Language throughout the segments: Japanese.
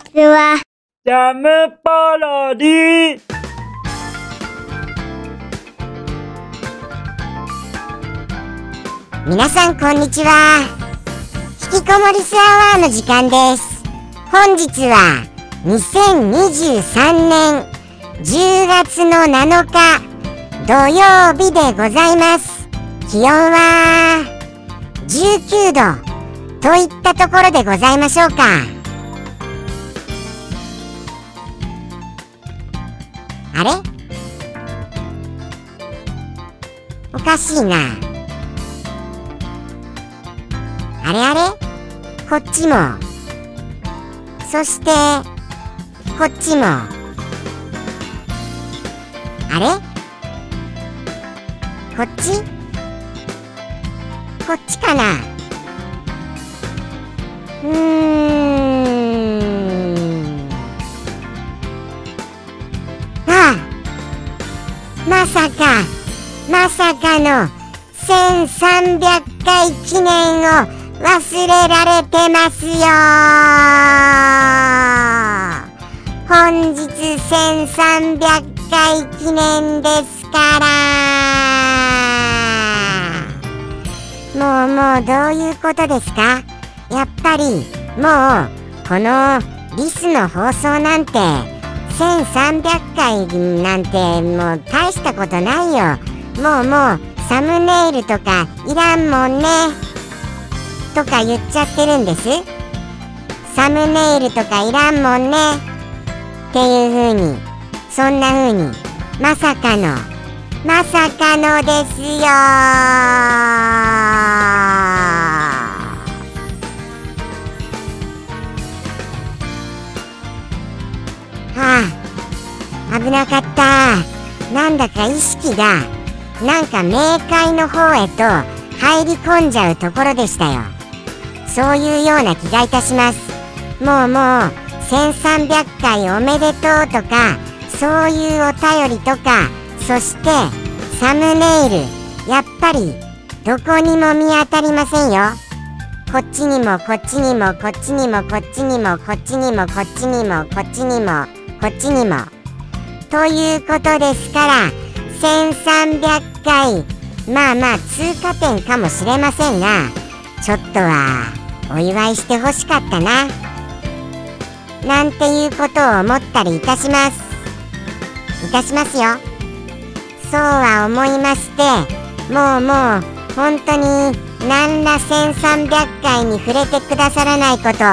ちは。ジャムパロディ皆さんこんにちは。引きこもりスアワーの時間です。本日は2023年10月の7日土曜日でございます。気温は19度といったところでございましょうかあれ？おかしいな。あれあれ？こっちも。そしてこっちも。あれ？こっち？こっちかな？さかまさかの1300回記念を忘れられてますよ本日1300回記念ですから。もうもうどういうことですか？やっぱりもうこのリスの放送なんて1300回なんてもう大したことないよ。もうもうサムネイルとかいらんもんね。とか言っちゃってるんです。サムネイルとかいらんもんね。っていう風に。そんな風に。まさかの。まさかのですよなかった。なんだか意識がなんか冥界の方へと入り込んじゃうところでしたよ。そういうような気がいたします。もうもう1300回おめでとうとかそういうお便りとかそしてサムネイルやっぱりどこにも見当たりませんよ。こっちにもこっちにもこっちにもこっちにもこっちにもこっちにもこっちにもこっちにもということですから1300回まあまあ通過点かもしれませんがちょっとはお祝いしてほしかったななんていうことを思ったりいたします。いたしますよ。そうは思いましてもうもう本当に何ら1300回に触れてくださらないこと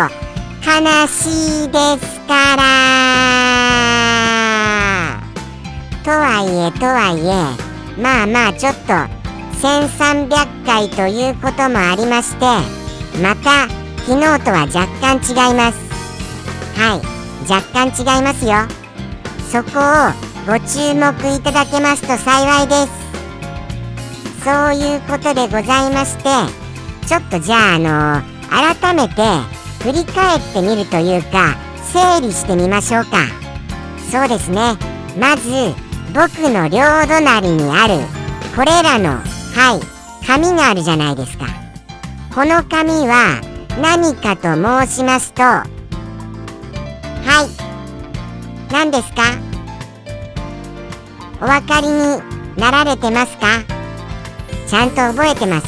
悲しいですから。とはいえとはいえまあまあちょっと1300回ということもありましてまた昨日とは若干違います。はい。若干違いますよ。そこをご注目いただけますと幸いです。そういうことでございましてちょっとじゃああの改めて振り返ってみるというか整理してみましょうか。そうですね。まず僕の両隣にあるこれらのはい紙があるじゃないですか。この紙は何かと申しますとはい何ですか？お分かりになられてますか？ちゃんと覚えてます？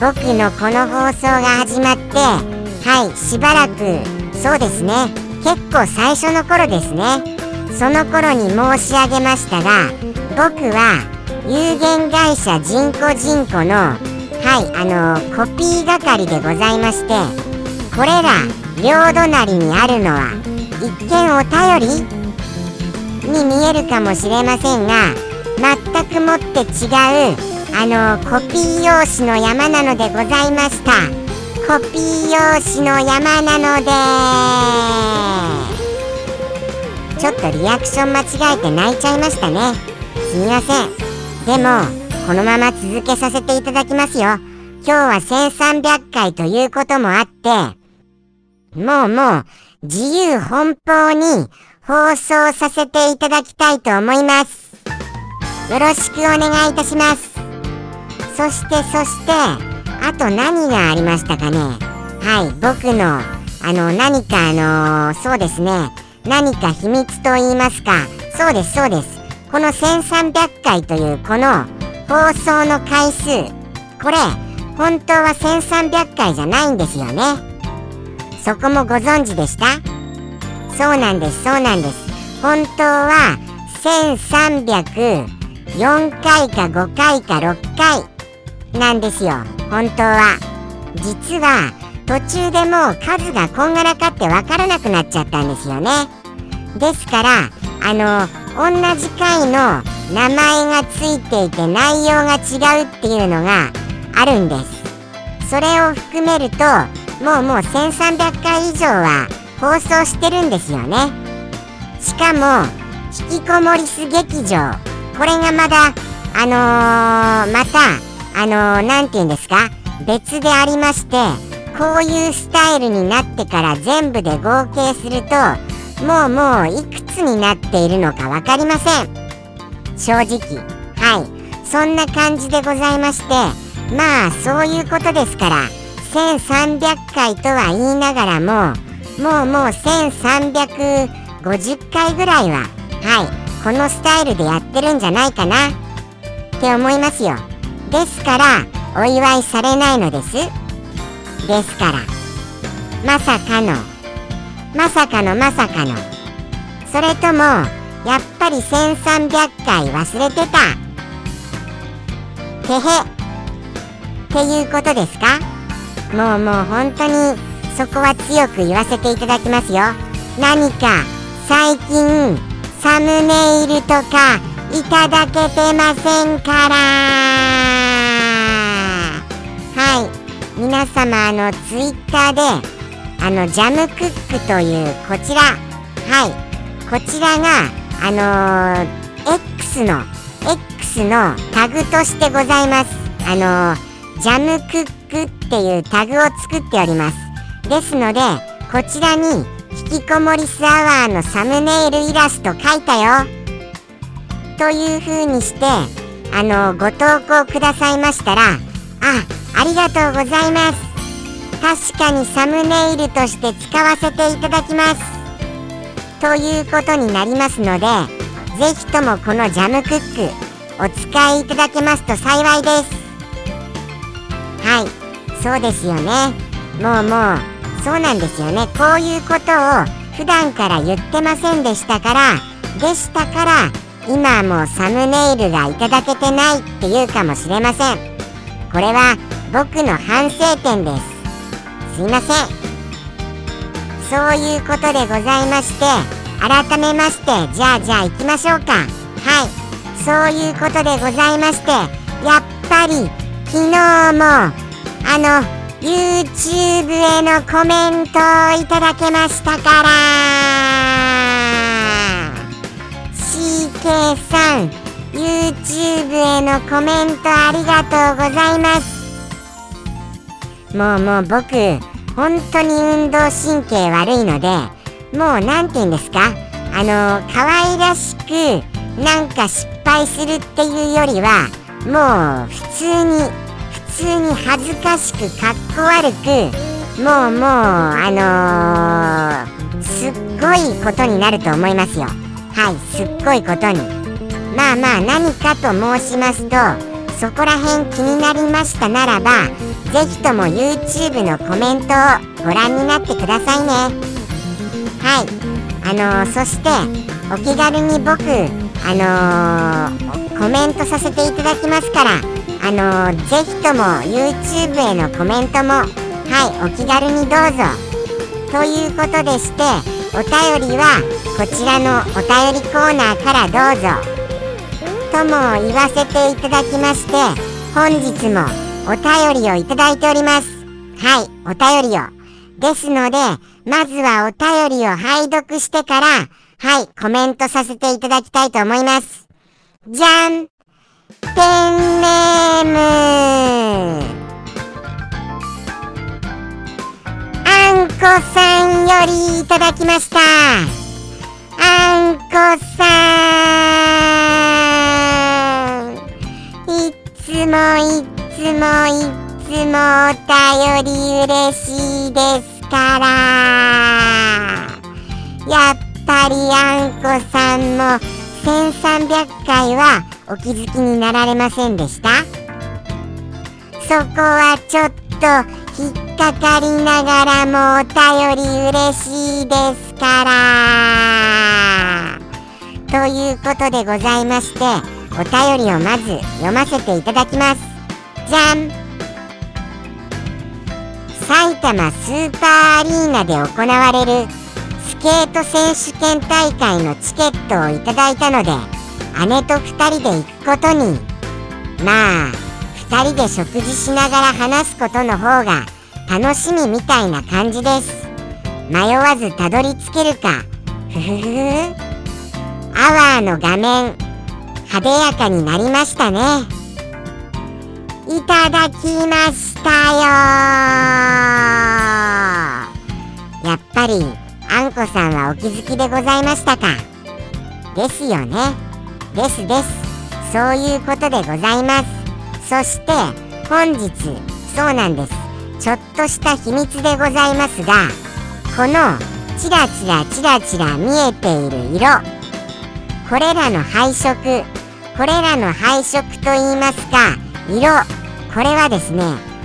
僕のこの放送が始まってはいしばらくそうですね。結構最初の頃ですね。その頃に申し上げましたが僕は有限会社人工人工のはいあのコピー係でございましてこれら両隣にあるのは一見お便りに見えるかもしれませんが全くもって違うあのコピー用紙の山なのでございました。コピー用紙の山なのでちょっとリアクション間違えて泣いちゃいましたね。すみません。でもこのまま続けさせていただきますよ。今日は1300回ということもあってもうもう自由奔放に放送させていただきたいと思います。よろしくお願いいたします。そしてそしてあと何がありましたかね。はい僕のあの何かあのそうですね。何か秘密と言いますか。そうですそうです。この1300回というこの放送の回数。これ本当は1300回じゃないんですよね。そこもご存知でした？そうなんですそうなんです。本当は1304回か5回か6回なんですよ。本当は。実は途中でもう数がこんがらかって分からなくなっちゃったんですよね。ですからあの同じ回の名前がついていて内容が違うっていうのがあるんです。それを含めるともうもう1300回以上は放送してるんですよね。しかも引きこもりす劇場。これがまだあのー、またあの何、て言うんですか？別でありましてこういうスタイルになってから全部で合計するともうもういくつになっているのか分かりません。正直はい。そんな感じでございましてまあそういうことですから1300回とは言いながらももうもう1350回ぐらいははい。このスタイルでやってるんじゃないかなって思いますよ。ですからお祝いされないのです。ですから。まさかの。まさかのまさかの。それともやっぱり1300回忘れてた。てへ。っていうことですか？もうもう本当にそこは強く言わせていただきますよ。何か最近サムネイルとかいただけてませんから。はい。皆様あのツイッターであのジャムクックというこちらはい。こちらがあのー、X の X のタグとしてございます。あのー、ジャムクックっていうタグを作っております。ですのでこちらに引きこもりスアワーのサムネイルイラスト書いたよ。という風にしてあのご投稿くださいましたらあありがとうございます。確かにサムネイルとして使わせていただきます。ということになりますのでぜひともこのジャムクックお使いいただけますと幸いです。はいそうですよね。もうもうそうなんですよね。こういうことを普段から言ってませんでしたからでしたから今もうサムネイルがいただけてないっていうかもしれません。これは僕の反省点です。すいません。そういうことでございまして改めましてじゃあじゃあ行きましょうか。はい。そういうことでございましてやっぱり昨日もあの YouTube へのコメントをいただけましたから。CK さん YouTube へのコメントありがとうございます。もうもう僕本当に運動神経悪いのでもう何て言うんですか？あの可愛らしくなんか失敗するっていうよりはもう普通に普通に恥ずかしくかっこ悪くもうもうあのー、すっごいことになると思いますよ。はいすっごいことに。まあまあ何かと申しますとそこら辺気になりましたならばぜひとも YouTube のコメントをご覧になってくださいね。はい。あのー、そしてお気軽に僕あのー、コメントさせていただきますからあのー、ぜひとも YouTube へのコメントもはいお気軽にどうぞ。ということでしてお便りはこちらのお便りコーナーからどうぞ。とも言わせていただきまして本日もお便りをいただいております。はいお便りを。ですのでまずはお便りを拝読してからはいコメントさせていただきたいと思います。じゃん。ペンネーム。あんこさんよりいただきました。あんこさん。つもいつもいつもお便り嬉しいですから。やっぱりあんこさんも1300回はお気づきになられませんでした？そこはちょっと引っかかりながらもお便り嬉しいですから。ということでございましてお便りをまず読ませていただきます。じゃん。埼玉スーパーアリーナで行われるスケート選手権大会のチケットをいただいたので姉と2人で行くことに。まあ2人で食事しながら話すことの方が楽しみみたいな感じです。迷わずたどり着けるか。ふふふ。アワーの画面。派手やかになりましたね。いただきましたよやっぱりあんこさんはお気づきでございましたか？ですよね。ですです。そういうことでございます。そして本日そうなんです。ちょっとした秘密でございますがこのチラチラチラチラ見えている色。これらの配色これらの配色といいますか色。これはですね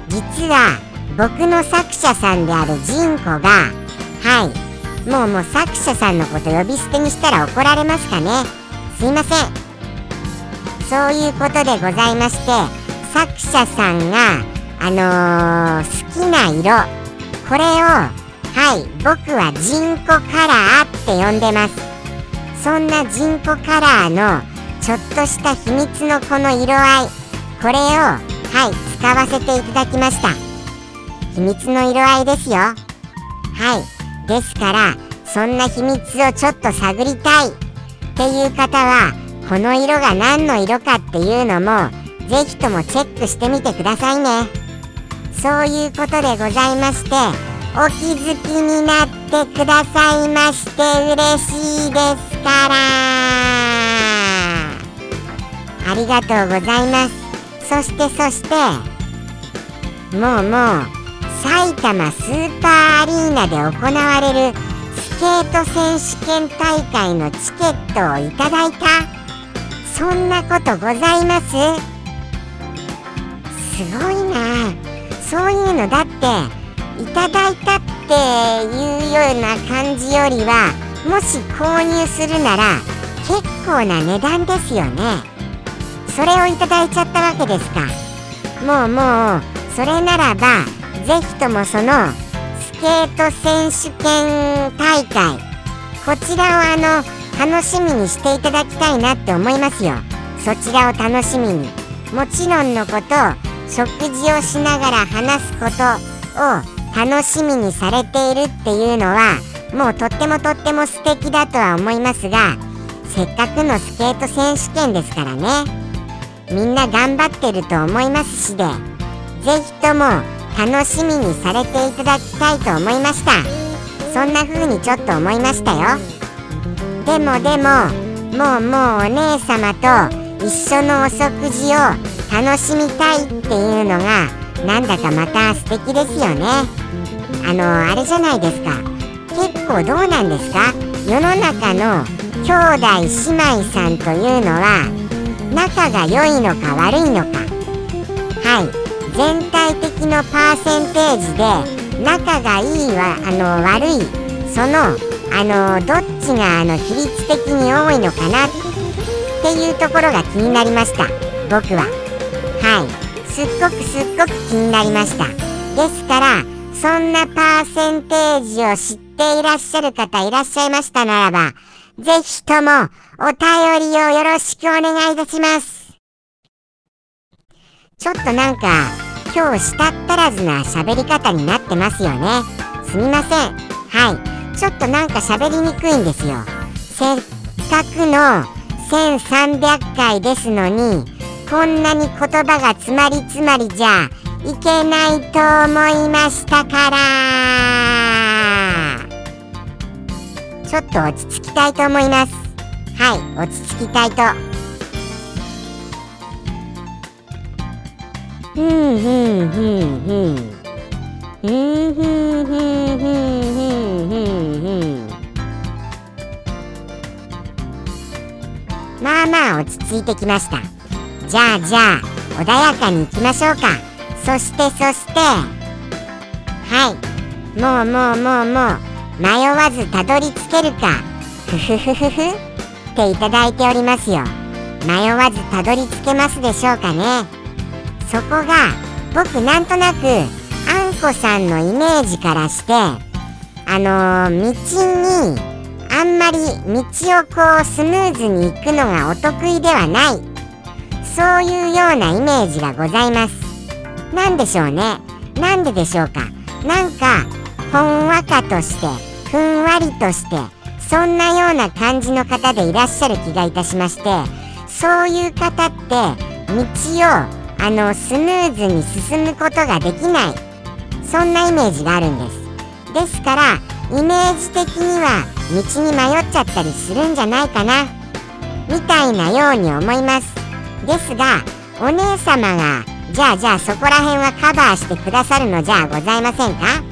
実は僕の作者さんであるジンコがはい。もうもう作者さんのこと呼び捨てにしたら怒られますかね。すいません。そういうことでございまして作者さんがあのー、好きな色。これをはい僕はジンコカラーって呼んでます。そんなジンコカラーのちょっとした秘密のこの色合いこれをはい使わせていただきました。秘密の色合いですよ。はい。ですからそんな秘密をちょっと探りたい。っていう方はこの色が何の色かっていうのもぜひともチェックしてみてくださいね。そういうことでございましてお気づきになってくださいまして嬉しいですから。ありがとうございます。そしてそしてもうもう埼玉スーパーアリーナで行われるスケート選手権大会のチケットをいただいた。そんなことございます？すごいな。そういうのだっていただいたっていうような感じよりはもし購入するなら結構な値段ですよね。それをいただいちゃったわけですか。もうもうそれならばぜひともそのスケート選手権大会こちらをあの楽しみにしていただきたいなって思いますよ。そちらを楽しみに。もちろんのこと食事をしながら話すことを楽しみにされているっていうのはもうとってもとっても素敵だとは思いますがせっかくのスケート選手権ですからね。みんな頑張ってると思いますしでぜひとも楽しみにされていただきたいと思いました。そんな風にちょっと思いましたよ。でもでももうもうお姉様と一緒のお食事を楽しみたいっていうのがなんだかまた素敵ですよね。あのあれじゃないですか。結構どうなんですか？世の中の兄弟姉妹さんというのは仲が良いのか悪いのか。はい。全体的のパーセンテージで仲がいいはあの悪い。そのあのどっちがあの比率的に多いのかなっていうところが気になりました。僕は。はい。すっごくすっごく気になりました。ですからそんなパーセンテージを知っていらっしゃる方いらっしゃいましたならば、ぜひともお便りをよろしくお願いいたします。ちょっとなんか、今日したったらずな喋り方になってますよね。すみません。はい。ちょっとなんか喋りにくいんですよ。せっかくの1300回ですのに、こんなに言葉が詰まり詰まりじゃ、いけないと思いましたからちょっと落ち着きたいと思いますはい落ち着きたいとふんふんふんふんふんふんふんふんふんふんまあまあ落ち着いてきましたじゃあじゃあ穏やかにいきましょうかそしてそしてはい。もうもうもうもう。迷わずたどり着けるか。ふふふふふ。ていただいておりますよ。迷わずたどり着けますでしょうかね。そこが僕なんとなくあんこさんのイメージからしてあのー、道にあんまり道をこうスムーズに行くのがお得意ではない。そういうようなイメージがございます。何でしょうね。なんででしょうか。なんかほんわかとしてふんわりとしてそんなような感じの方でいらっしゃる気がいたしましてそういう方って道をあのスムーズに進むことができない。そんなイメージがあるんです。ですからイメージ的には道に迷っちゃったりするんじゃないかな。みたいなように思います。ですがお姉様がじゃあじゃあそこら辺はカバーしてくださるのじゃあございませんか？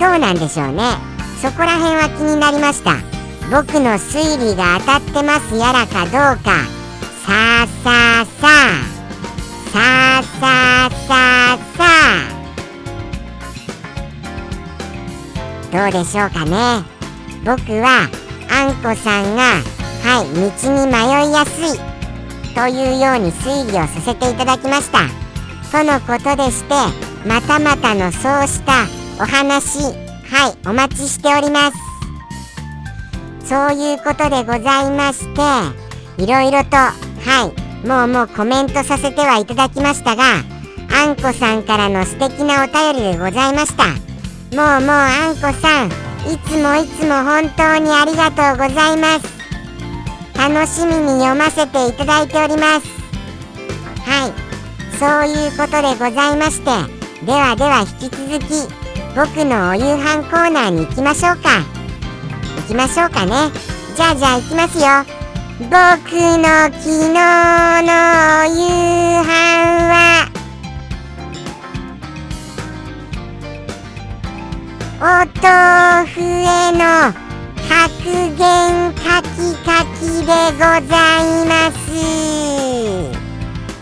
どうなんでしょうね。そこら辺は気になりました。僕の推理が当たってますやらかどうか。さあさあさあ。さあさあさあさあ。どうでしょうかね。僕はあんこさんがはい道に迷いやすい。というように推理をさせていただきました。とのことでしてまたまたのそうしたお話。はいお待ちしております。そういうことでございましていろいろとはいもうもうコメントさせてはいただきましたがあんこさんからの素敵なお便りでございました。もうもうあんこさんいつもいつも本当にありがとうございます。楽しみに読ませていただいております。はいそういうことでございましてではでは引き続き僕のお夕飯コーナーに行きましょうか。行きましょうかね。じゃあじゃあ行きますよ。僕の昨日のお夕飯は。お豆腐への白言カキカキでございます。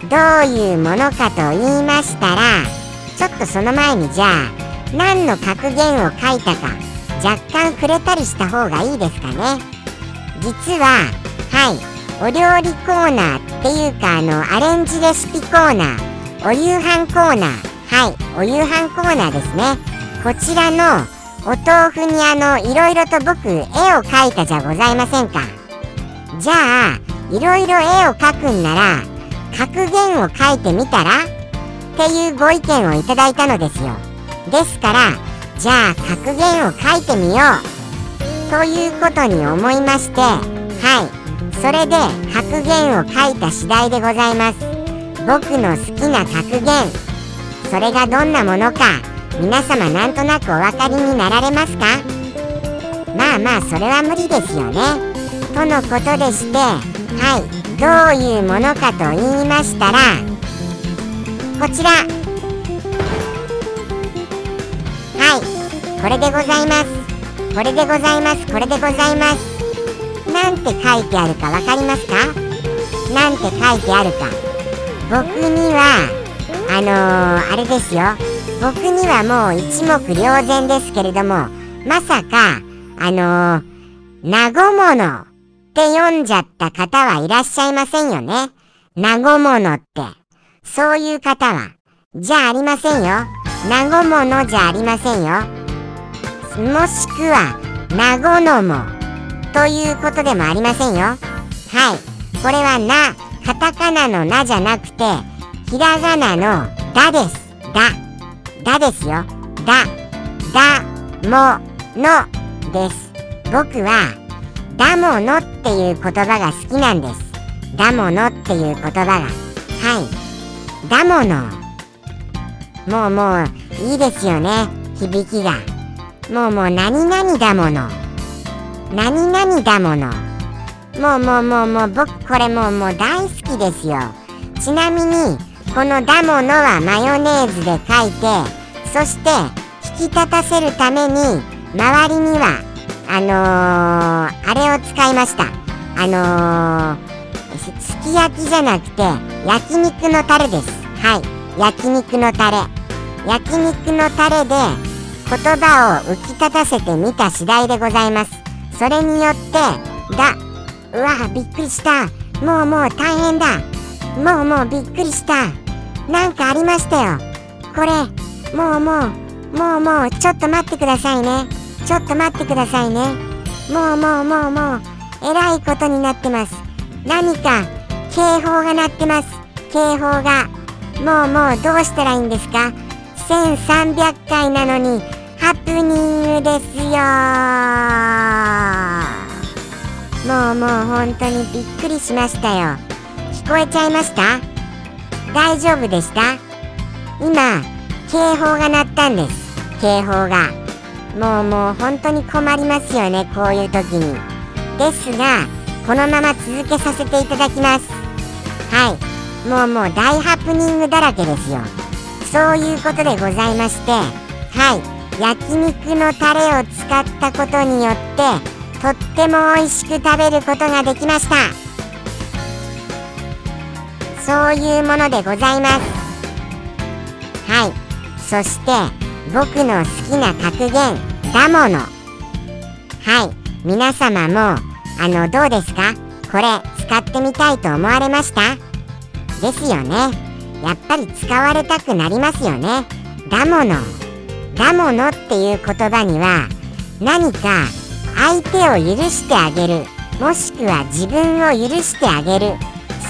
どういうものかと言いましたらちょっとその前にじゃあ何の格言を書いたか若干触れたりした方がいいですかね。実ははいお料理コーナーっていうかあのアレンジレシピコーナーお夕飯コーナーはいお夕飯コーナーですね。こちらのお豆腐にあのいろいろと僕絵を描いたじゃございませんか。じゃあいろいろ絵を描くんなら格言を書いてみたら？っていうご意見をいただいたのですよ。ですからじゃあ格言を書いてみよう。ということに思いましてはい。それで格言を書いた次第でございます。僕の好きな格言。それがどんなものか皆様なんとなくお分かりになられますか？まあまあそれは無理ですよね。とのことでしてはい。どういうものかと言いましたらこちら。これでございますこれでございますこれでございますなんて書いてあるか分かりますか？なんて書いてあるか僕にはあのー、あれですよ僕にはもう一目瞭然ですけれども、まさか、あのー、なごものって読んじゃった方はいらっしゃいませんよね。なごものって。そういう方は。じゃありませんよ。なごものじゃありませんよ。もしくは、なごのも。ということでもありませんよ。はい。これはな、カタカナのなじゃなくて、ひらがなのだです。だ。だですよ。だ、だ、も、のです。僕は、だものっていう言葉が好きなんです。だものっていう言葉が。はい。だもの。もうもう、いいですよね。響きが。もうもう、何々だもの。何々だもの。もうもうもうもう、僕これもうもう大好きですよ。ちなみに、このダモのはマヨネーズで書いてそして引き立たせるために周りにはあのー、あれを使いましたあのー、すき焼きじゃなくて焼肉のタレですはい焼肉のタレ焼肉のタレで言葉を浮き立たせてみた次第でございます。それによってだうわびっくりした。もうもう大変だ。もうもうびっくりした。なんかありましたよ。これもうもうもうもうちょっと待ってくださいね。ちょっと待ってくださいね。もうもうもうもうえらいことになってます。何か警報が鳴ってます。警報が。もうもうどうしたらいいんですか？1300回なのにハプニングですよ。もうもう本当にびっくりしましたよ。聞こえちゃいました？大丈夫でした？今警報が鳴ったんです。警報が。もうもう本当に困りますよねこういう時に。ですがこのまま続けさせていただきます。はい。もうもう大ハプニングだらけですよ。そういうことでございまして。はい。焼肉のタレを使ったことによってとっても美味しく食べることができました。そういうものでございます。はい。そして僕の好きな格言だもの。はい。皆様もあのどうですか？これ使ってみたいと思われました？ですよね。やっぱり使われたくなりますよね。だもの。だものっていう言葉には何か相手を許してあげるもしくは自分を許してあげる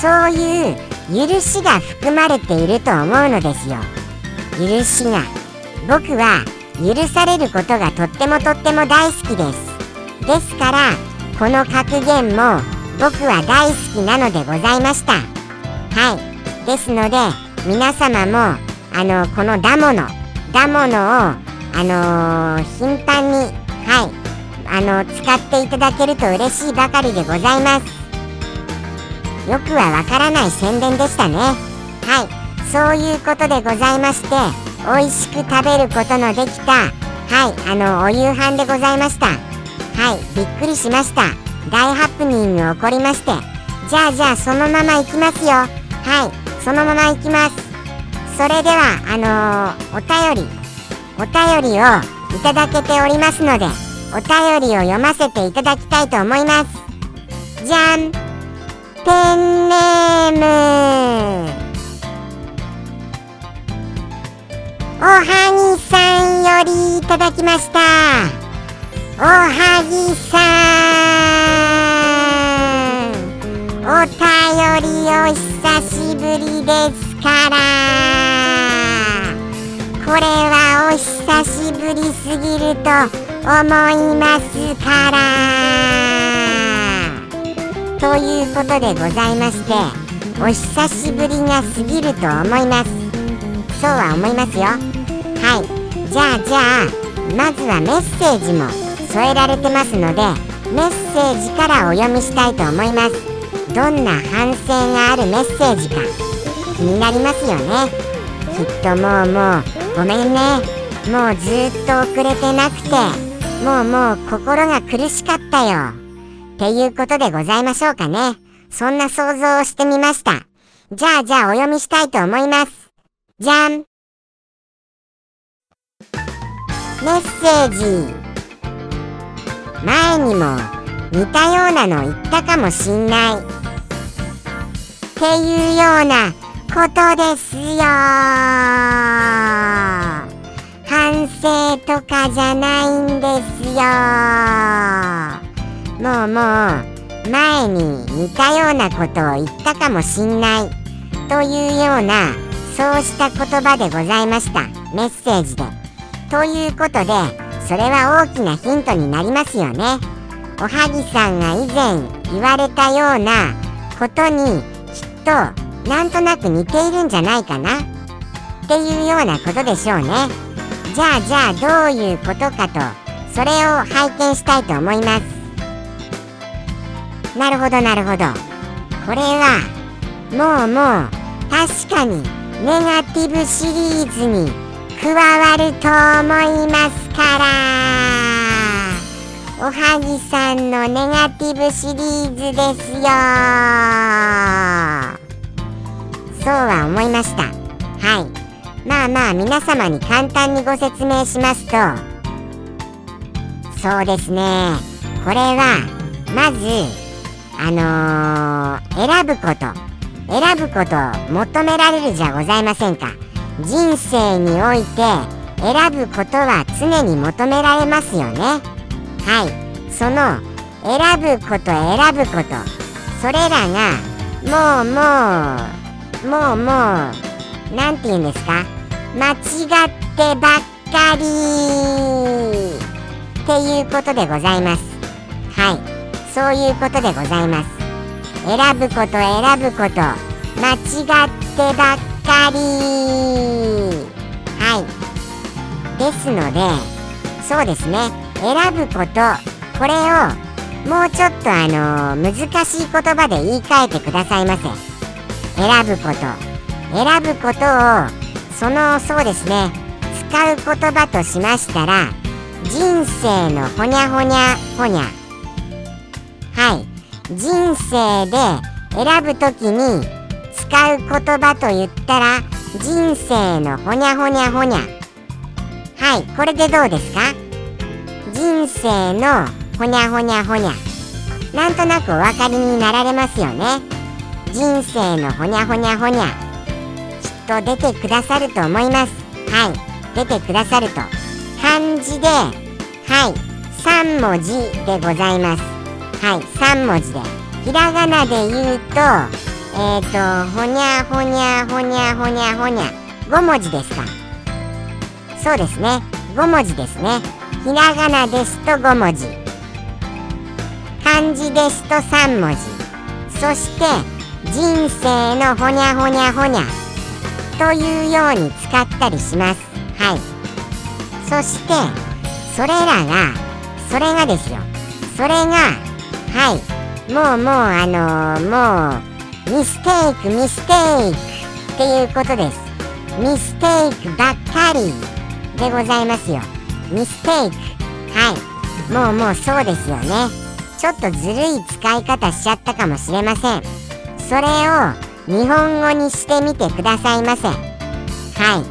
そういう許しが含まれていると思うのですよ。許しが。僕は許されることがとってもとっても大好きです。ですからこの格言も僕は大好きなのでございました。はい。ですので皆様もあのこのダモのダモのをあのー、頻繁にはいあの使っていただけると嬉しいばかりでございます。よくはわからない宣伝でしたね。はい。そういうことでございまして美味しく食べることのできたはいあのお夕飯でございました。はいびっくりしました。大ハプニング起こりまして。じゃあじゃあそのまま行きますよ。はいそのまま行きます。それではあのー、お便りお便りをいただけておりますのでお便りを読ませていただきたいと思います。じゃん。ペンネーム。おはぎさんよりいただきました。おはぎさん。お便りお久しぶりです。からこれはお久しぶりすぎると思いますから。ということでございましてお久しぶりが過ぎると思いますそうは思いますよ。はい。じゃあじゃあまずはメッセージも添えられてますのでメッセージからお読みしたいと思います。どんな反省があるメッセージか。気になりますよねきっともうもうごめんねもうずっと遅れてなくてもうもう心が苦しかったよ。っていうことでございましょうかね。そんな想像をしてみました。じゃあじゃあお読みしたいと思います。じゃん。メッセージ。前にも似たようなの言ったかもしんない。っていうようなことですよ。反省とかじゃないんですよ。もうもう前に似たようなことを言ったかもしんない。というようなそうした言葉でございました。メッセージで。ということでそれは大きなヒントになりますよね。おはぎさんが以前言われたようなことにきっとなんとなく似ているんじゃないかな。っていうようなことでしょうね。じゃあじゃあどういうことかとそれを拝見したいと思います。なるほどなるほど。これはもうもう確かにネガティブシリーズに加わると思いますから。おはぎさんのネガティブシリーズですよ。そうは思いました。はい。まあまあ皆様に簡単にご説明しますと。そうですね。これはまずあのー、選ぶこと。選ぶこと求められるじゃございませんか。人生において選ぶことは常に求められますよね。はい。その選ぶこと選ぶこと。それらがもうもうもうもう何て言うんですか？間違ってばっかり。っていうことでございます。はい。そういうことでございます。選ぶこと選ぶこと。間違ってばっかり。はい。ですのでそうですね。選ぶことこれをもうちょっとあの難しい言葉で言い換えてくださいませ。選ぶこと。選ぶことをそのそうですね。使う言葉としましたら人生のほにゃほにゃほにゃ。はい。人生で選ぶ時に使う言葉と言ったら人生のほにゃほにゃほにゃ。はい。これでどうですか？人生のほにゃほにゃほにゃ。なんとなくお分かりになられますよね。人生のほにゃほにゃほにゃ。きっと出てくださると思います。はい。出てくださると。漢字ではい。3文字でございます。はい。3文字で。ひらがなで言うとえっ、ー、とほにゃほにゃほにゃほにゃほにゃ。5文字ですか。そうですね。5文字ですね。ひらがなですと5文字。漢字ですと3文字。そして人生のほにゃほにゃほにゃ。というように使ったりします。はい。そしてそれらがそれがですよ。それがはい。もうもうあのー、もうミステイクミステイクっていうことです。ミステイクばっかりでございますよ。ミステイク。はい。もうもうそうですよね。ちょっとずるい使い方しちゃったかもしれません。それを日本語にしてみてくださいませ。はい。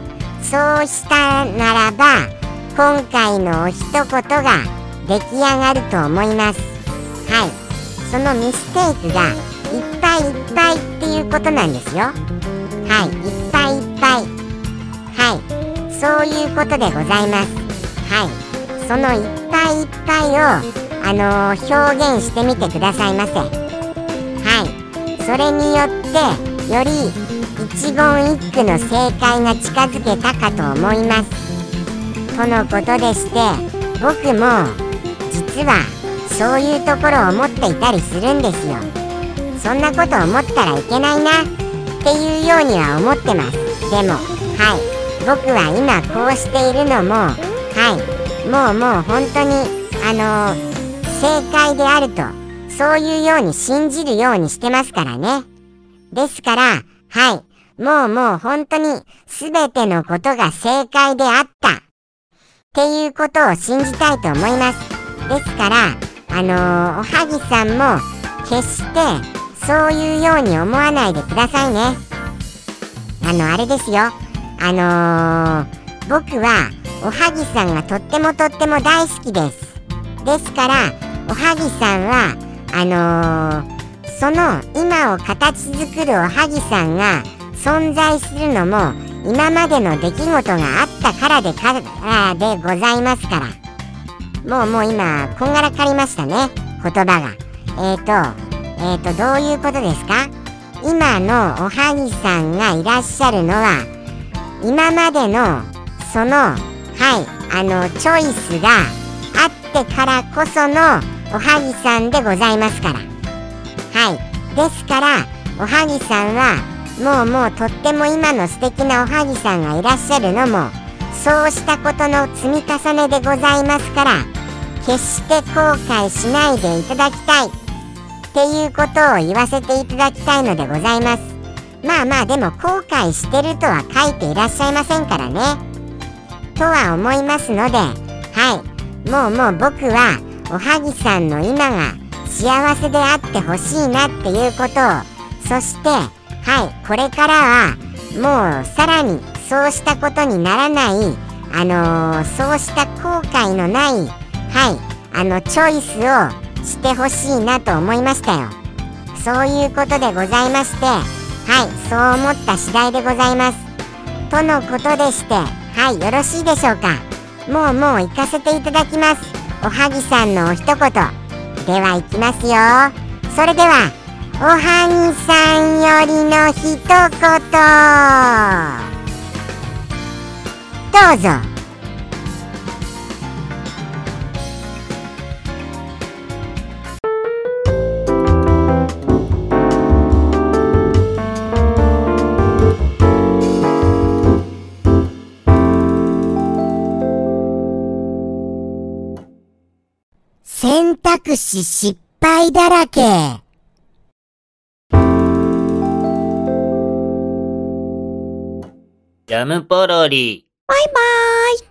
そうしたならば今回のお一言が出来上がると思います。はい。そのミステイクがいっぱいいっぱいっていうことなんですよ。はい。いっぱいいっぱい。はい。そういうことでございます。はい。そのいっぱいいっぱいをあのー、表現してみてくださいませ。それによってより一言一句の正解が近づけたかと思います。とのことでして僕も実はそういうところを思っていたりするんですよ。そんなこと思ったらいけないなっていうようには思ってます。でもはい。僕は今こうしているのもはい。もうもう本当にあのー、正解であるとそういうように信じるようにしてますからね。ですからはい。もうもう本当に全てのことが正解であった。っていうことを信じたいと思います。ですからあのー、おはぎさんも決してそういうように思わないでくださいね。あのあれですよ。あのー、僕はおはぎさんがとってもとっても大好きです。ですからおはぎさんはあのー、その今を形作るおはぎさんが存在するのも今までの出来事があったからでからでございますから。もうもう今こんがらかりましたね言葉が。えっ、ー、とえっ、ー、とどういうことですか？今のおはぎさんがいらっしゃるのは今までのそのはいあのチョイスがあってからこそのおはぎさんでございますから。はい。ですからおはぎさんはもうもうとっても今の素敵なおはぎさんがいらっしゃるのもそうしたことの積み重ねでございますから決して後悔しないでいただきたい。っていうことを言わせていただきたいのでございます。まあまあでも後悔してるとは書いていらっしゃいませんからね。とは思いますのではい。もうもう僕はおはぎさんの今が幸せであってほしいなっていうことをそしてはいこれからはもうさらにそうしたことにならないあのー、そうした後悔のないはいあのチョイスをしてほしいなと思いましたよ。そういうことでございましてはいそう思った次第でございます。とのことでしてはいよろしいでしょうか。もうもう行かせていただきます。おはぎさんのお一言では行きますよ。それではおはぎさんよりの一言。どうぞ。選択肢失敗だらけ。ジャムポロリ。バイバーイ。